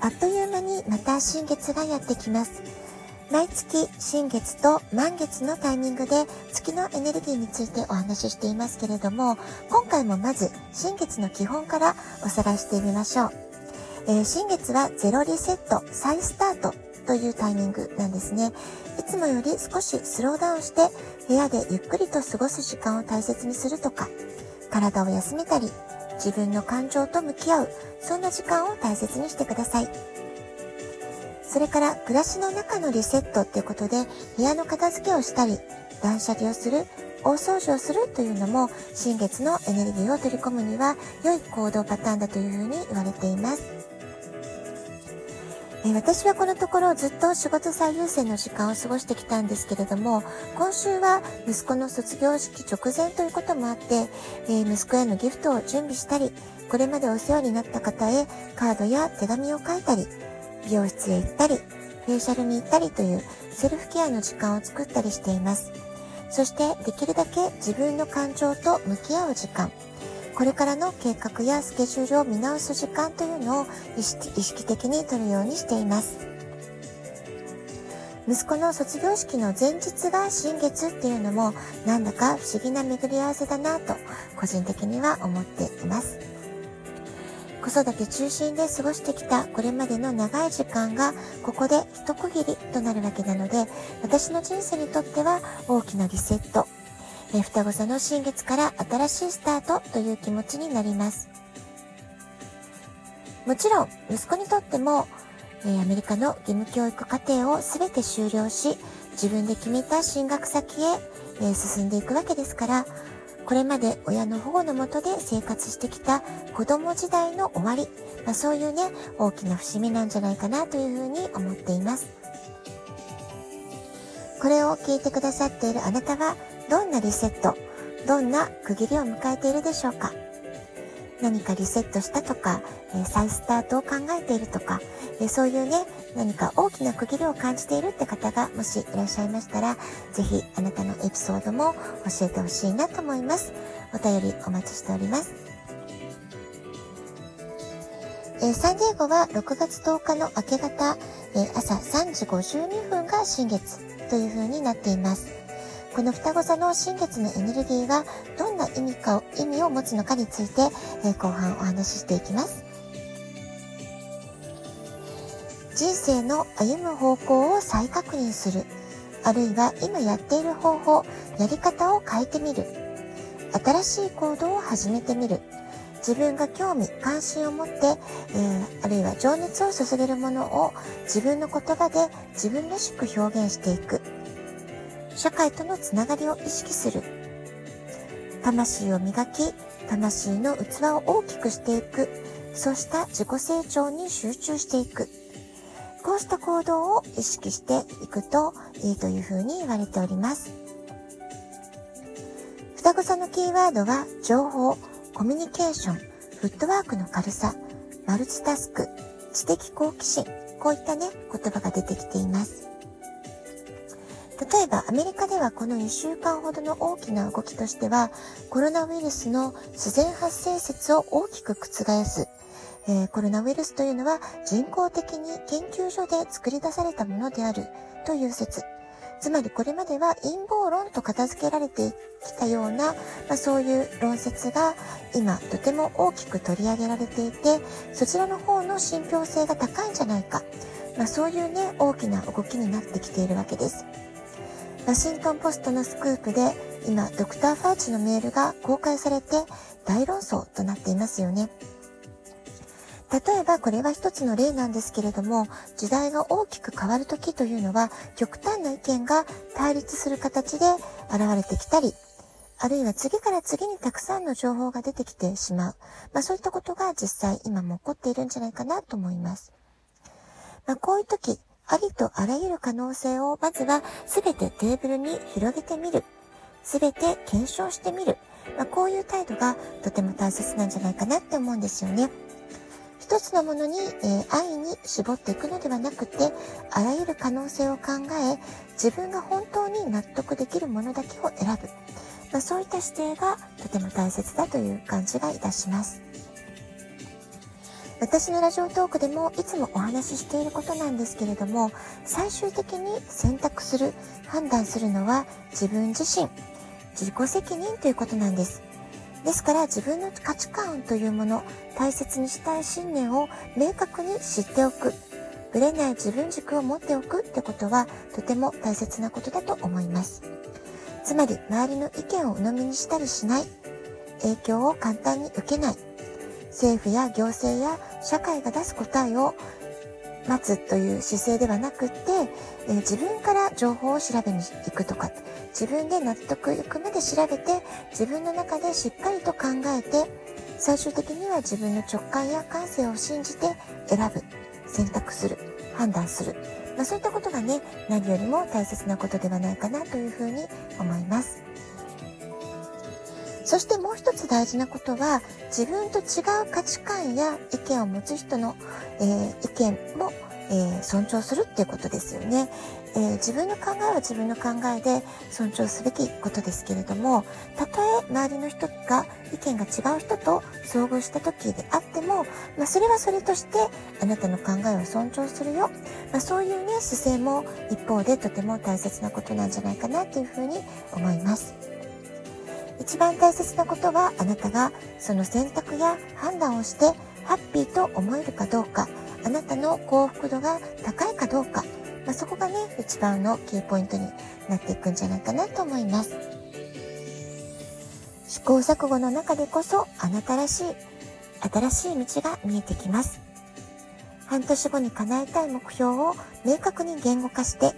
あっという間にまた新月がやってきます。毎月新月と満月のタイミングで月のエネルギーについてお話ししていますけれども、今回もまず新月の基本からおさらいしてみましょう。えー、新月はゼロリセット、再スタートというタイミングなんですね。いつもより少しスローダウンして部屋でゆっくりと過ごす時間を大切にするとか、体を休めたり、自分の感情と向き合う、そんな時間を大切にしてください。それから暮らしの中のリセットっていうことで部屋の片付けをしたり、断捨離をする、大掃除をするというのも新月のエネルギーを取り込むには良い行動パターンだというふうに言われています。え私はこのところずっと仕事最優先の時間を過ごしてきたんですけれども、今週は息子の卒業式直前ということもあって、え、息子へのギフトを準備したり、これまでお世話になった方へカードや手紙を書いたり、美容室へ行ったり、フェイシャルに行ったりというセルフケアの時間を作ったりしています。そしてできるだけ自分の感情と向き合う時間、これからの計画やスケジュールを見直す時間というのを意識的に取るようにしています。息子の卒業式の前日が新月っていうのもなんだか不思議な巡り合わせだなと個人的には思っています。子育て中心で過ごしてきたこれまでの長い時間がここで一区切りとなるわけなので私の人生にとっては大きなリセットえ双子座の新月から新しいスタートという気持ちになります。もちろん、息子にとっても、えアメリカの義務教育課程を全て終了し、自分で決めた進学先へ、え進んでいくわけですから、これまで親の保護のもとで生活してきた子供時代の終わり、まあ、そういうね、大きな節目なんじゃないかなというふうに思っています。これを聞いてくださっているあなたは、どんなリセット、どんな区切りを迎えているでしょうか？何かリセットしたとか、えー、再スタートを考えているとか、えー、そういうね、何か大きな区切りを感じているって方がもしいらっしゃいましたら、ぜひあなたのエピソードも教えてほしいなと思います。お便りお待ちしております。えー、サンディエゴは6月10日の明け方、え朝3時52分が新月という風になっています。この双子座の新月のエネルギーがどんな意味かを、意味を持つのかについて、えー、後半お話ししていきます。人生の歩む方向を再確認する。あるいは今やっている方法、やり方を変えてみる。新しい行動を始めてみる。自分が興味、関心を持って、えー、あるいは情熱を注げるものを自分の言葉で自分らしく表現していく。社会とのつながりを意識する。魂を磨き、魂の器を大きくしていく。そうした自己成長に集中していく。こうした行動を意識していくといいというふうに言われております。双子座のキーワードは情報、コミュニケーション、フットワークの軽さ、マルチタスク、知的好奇心、こういったね、言葉が出てきています。例えばアメリカではこの2週間ほどの大きな動きとしてはコロナウイルスの自然発生説を大きく覆す、えー、コロナウイルスというのは人工的に研究所で作り出されたものであるという説つまりこれまでは陰謀論と片付けられてきたような、まあ、そういう論説が今とても大きく取り上げられていてそちらの方の信憑性が高いんじゃないか、まあ、そういうね大きな動きになってきているわけです。ワシントンポストのスクープで今ドクター・ファーチのメールが公開されて大論争となっていますよね。例えばこれは一つの例なんですけれども時代が大きく変わる時というのは極端な意見が対立する形で現れてきたりあるいは次から次にたくさんの情報が出てきてしまう。まあそういったことが実際今も起こっているんじゃないかなと思います。まあこういう時ありとあらゆる可能性をまずは全てテーブルに広げてみる。全て検証してみる。まあ、こういう態度がとても大切なんじゃないかなって思うんですよね。一つのものに、えー、愛に絞っていくのではなくて、あらゆる可能性を考え、自分が本当に納得できるものだけを選ぶ。まあ、そういった姿勢がとても大切だという感じがいたします。私のラジオトークでもいつもお話ししていることなんですけれども、最終的に選択する、判断するのは自分自身、自己責任ということなんです。ですから自分の価値観というもの、大切にしたい信念を明確に知っておく。ぶれない自分軸を持っておくってことはとても大切なことだと思います。つまり周りの意見を鵜呑みにしたりしない。影響を簡単に受けない。政府や行政や社会が出す答えを待つという姿勢ではなくて、えー、自分から情報を調べに行くとか、自分で納得いくまで調べて、自分の中でしっかりと考えて、最終的には自分の直感や感性を信じて選ぶ、選択する、判断する。まあ、そういったことがね、何よりも大切なことではないかなというふうに思います。そしてもう一つ大事なことは、自分と違う価値観や意見を持つ人の、えー、意見も、えー、尊重するっていうことですよね。えー、自分の考えは自分の考えで尊重すべきことですけれども、たとえ周りの人が意見が違う人と遭遇した時であっても、まあ、それはそれとしてあなたの考えを尊重するよ。まあ、そういうね、姿勢も一方でとても大切なことなんじゃないかなというふうに思います。一番大切なことはあなたがその選択や判断をしてハッピーと思えるかどうか、あなたの幸福度が高いかどうか、まあ、そこがね、一番のキーポイントになっていくんじゃないかなと思います。試行錯誤の中でこそあなたらしい、新しい道が見えてきます。半年後に叶えたい目標を明確に言語化して、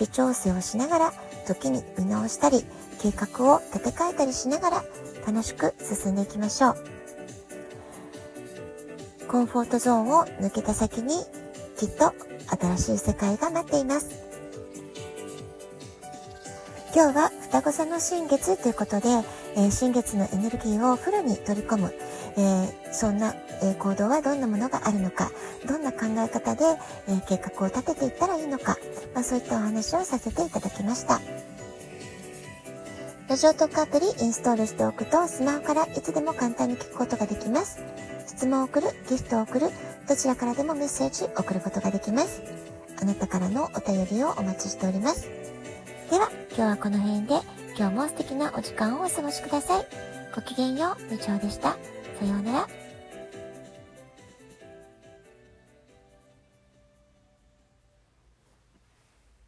微調整をしながら、時に見直したり、計画を立て替えたりしながら楽しく進んでいきましょう。コンフォートゾーンを抜けた先にきっと新しい世界が待っています。今日は双子座の新月ということで、えー、新月のエネルギーをフルに取り込む、えー、そんな、えー、行動はどんなものがあるのか、どんな考え方で、え計画を立てていったらいいのか、まあ、そういったお話をさせていただきました。ラジオトークアプリインストールしておくと、スマホからいつでも簡単に聞くことができます。質問を送る、ギフトを送る、どちらからでもメッセージ送ることができます。あなたからのお便りをお待ちしております。では、今日はこの辺で、今日も素敵なお時間をお過ごしください。ごきげんよう、部長でした。さようなら。